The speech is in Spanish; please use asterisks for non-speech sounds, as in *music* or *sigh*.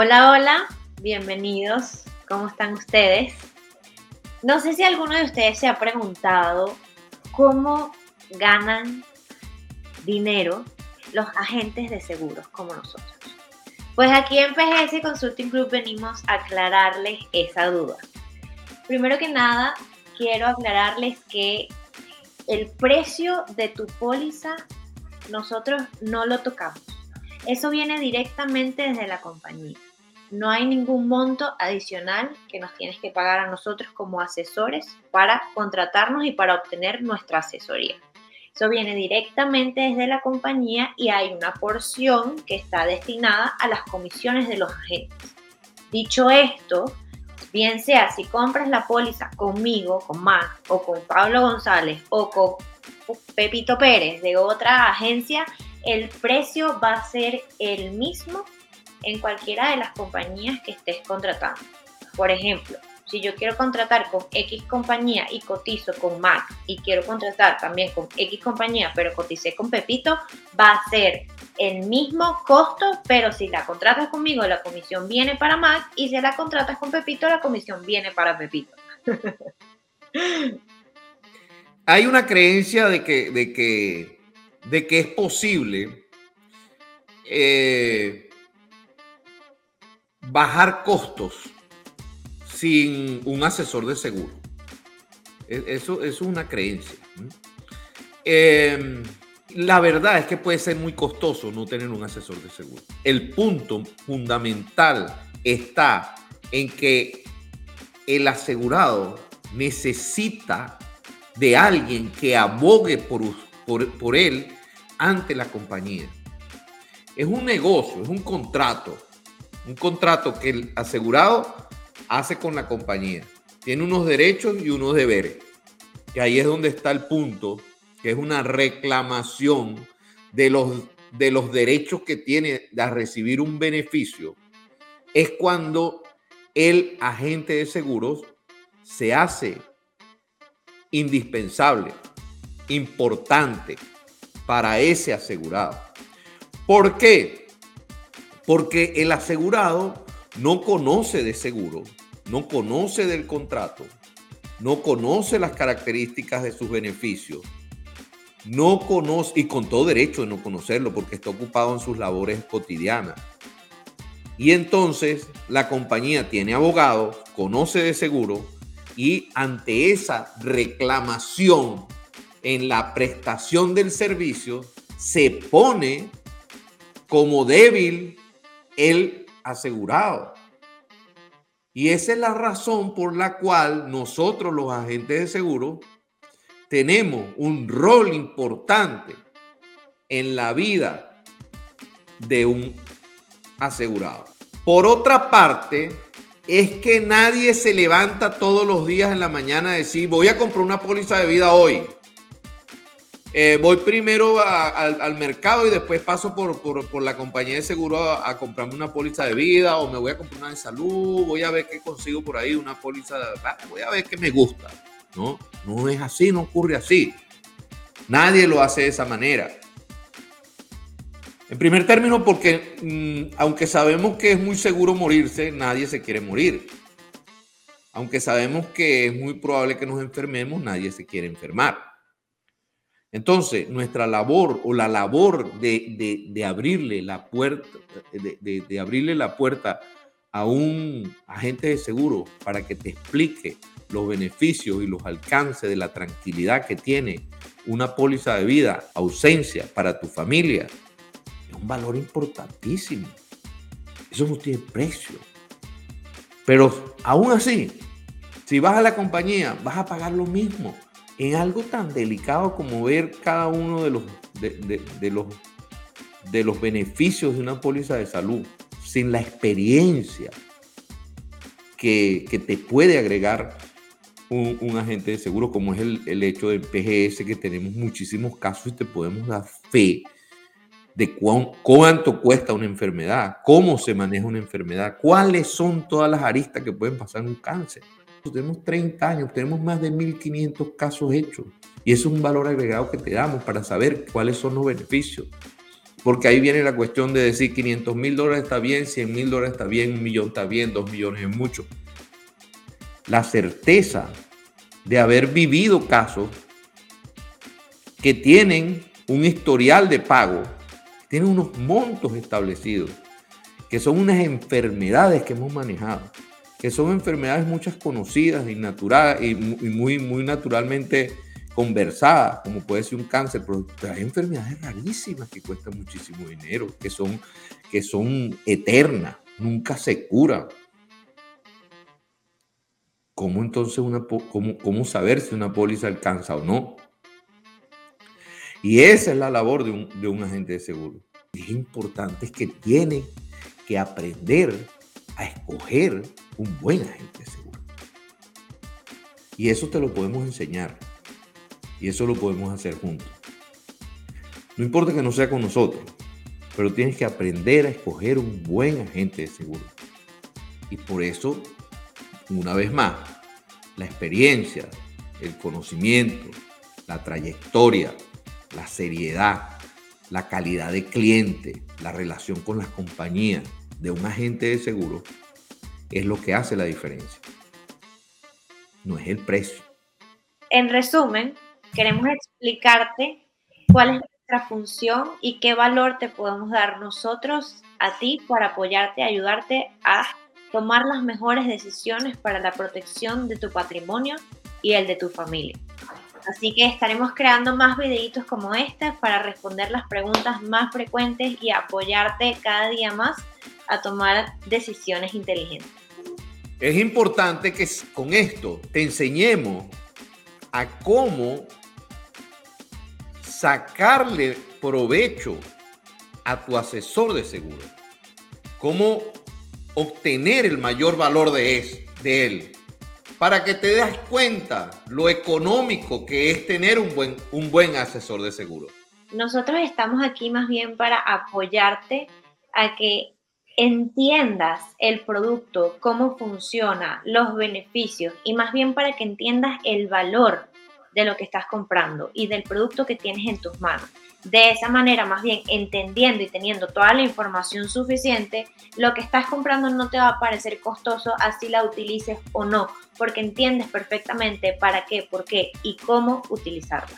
Hola, hola, bienvenidos. ¿Cómo están ustedes? No sé si alguno de ustedes se ha preguntado cómo ganan dinero los agentes de seguros como nosotros. Pues aquí en PGS Consulting Group venimos a aclararles esa duda. Primero que nada, quiero aclararles que el precio de tu póliza nosotros no lo tocamos. Eso viene directamente desde la compañía. No hay ningún monto adicional que nos tienes que pagar a nosotros como asesores para contratarnos y para obtener nuestra asesoría. Eso viene directamente desde la compañía y hay una porción que está destinada a las comisiones de los agentes. Dicho esto, bien sea si compras la póliza conmigo, con Mac, o con Pablo González, o con Pepito Pérez de otra agencia, el precio va a ser el mismo en cualquiera de las compañías que estés contratando. Por ejemplo, si yo quiero contratar con X compañía y cotizo con Mac y quiero contratar también con X compañía, pero coticé con Pepito, va a ser el mismo costo, pero si la contratas conmigo, la comisión viene para Mac y si la contratas con Pepito, la comisión viene para Pepito. *laughs* Hay una creencia de que, de que, de que es posible eh, bajar costos sin un asesor de seguro. E, eso, es una creencia. Em, la verdad es que puede ser muy costoso no tener un asesor de seguro. El punto fundamental está en que el asegurado necesita de alguien que abogue por, por, por él ante la compañía. Es un negocio, es un contrato. Un contrato que el asegurado hace con la compañía. Tiene unos derechos y unos deberes. Y ahí es donde está el punto, que es una reclamación de los, de los derechos que tiene a recibir un beneficio. Es cuando el agente de seguros se hace indispensable, importante para ese asegurado. ¿Por qué? Porque el asegurado no conoce de seguro, no conoce del contrato, no conoce las características de sus beneficios, no conoce, y con todo derecho de no conocerlo porque está ocupado en sus labores cotidianas. Y entonces la compañía tiene abogado, conoce de seguro y ante esa reclamación en la prestación del servicio se pone como débil el asegurado. Y esa es la razón por la cual nosotros los agentes de seguro tenemos un rol importante en la vida de un asegurado. Por otra parte, es que nadie se levanta todos los días en la mañana a decir, voy a comprar una póliza de vida hoy. Eh, voy primero al mercado y después paso por, la compañía de seguro a, comprarme una póliza de vida o me voy a comprar una de salud, voy a ver qué consigo por ahí, una póliza de... Voy a ver qué me gusta. No, no es así, no ocurre así. Nadie lo hace de esa manera. En primer término, porque mm, aunque sabemos que es muy seguro morirse, nadie se quiere morir. Aunque sabemos que es muy probable que nos enfermemos, nadie se quiere enfermar. Entonces, nuestra labor o la labor de, abrirle la puerta, de, abrirle la puerta a un agente de seguro para que te explique los beneficios y los alcances de la tranquilidad que tiene una póliza de vida, ausencia para tu familia, es un valor importantísimo. Eso no tiene precio. Pero aún así, si vas a la compañía, vas a pagar lo mismo en algo tan delicado como ver cada uno de los, de, los, de los beneficios de una póliza de salud sin la experiencia que, te puede agregar un, agente de seguro, como es el, hecho del PGS, que tenemos muchísimos casos y te podemos dar fe de cuánto cuesta una enfermedad, cómo se maneja una enfermedad, cuáles son todas las aristas que pueden pasar en un cáncer tenemos 30 años, tenemos más de 1.500 casos hechos. Y eso es un valor agregado que te damos para saber cuáles son los beneficios. porque ahí viene la cuestión de decir 500 mil dólares está bien, 100 mil dólares está bien, un millón está bien, dos millones es mucho. La certeza de haber vivido casos que tienen un historial de pago, tienen unos montos establecidos, que son unas enfermedades que hemos manejado, que son enfermedades muchas conocidas y, natural, y muy, muy naturalmente conversadas, como puede ser un cáncer, pero hay enfermedades rarísimas que cuestan muchísimo dinero, que son, que son eternas, nunca se curan. ¿Cómo entonces una, cómo, cómo saber si una póliza alcanza o no? Y esa es la labor de un, de un agente de seguro. Es importante que tiene que aprender a escoger un buen agente de seguro. Y eso te lo podemos enseñar. Y eso lo podemos hacer juntos. No importa que no sea con nosotros, pero tienes que aprender a escoger un buen agente de seguro. Y por eso, una vez más, la experiencia, el conocimiento, la trayectoria, la seriedad, la calidad de cliente, la relación con las compañías de un agente de seguro es lo que hace la diferencia. No es el precio. En resumen, queremos explicarte cuál es nuestra función y qué valor te podemos dar nosotros a ti para apoyarte, ayudarte a tomar las mejores decisiones para la protección de tu patrimonio y el de tu familia. Así que estaremos creando más videitos como este para responder las preguntas más frecuentes y apoyarte cada día más a tomar decisiones inteligentes. Es importante que con esto te enseñemos a cómo sacarle provecho a tu asesor de seguro. Cómo obtener el mayor valor de, de él. Para que te des cuenta lo económico que es tener un buen, un buen asesor de seguro. Nosotros estamos aquí más bien para apoyarte a que entiendas el producto, cómo funciona, los beneficios y más bien para que entiendas el valor de lo que estás comprando y del producto que tienes en tus manos. De esa manera, más bien entendiendo y teniendo toda la información suficiente, lo que estás comprando no te va a parecer costoso así la utilices o no, porque entiendes perfectamente para qué, por qué y cómo utilizarla.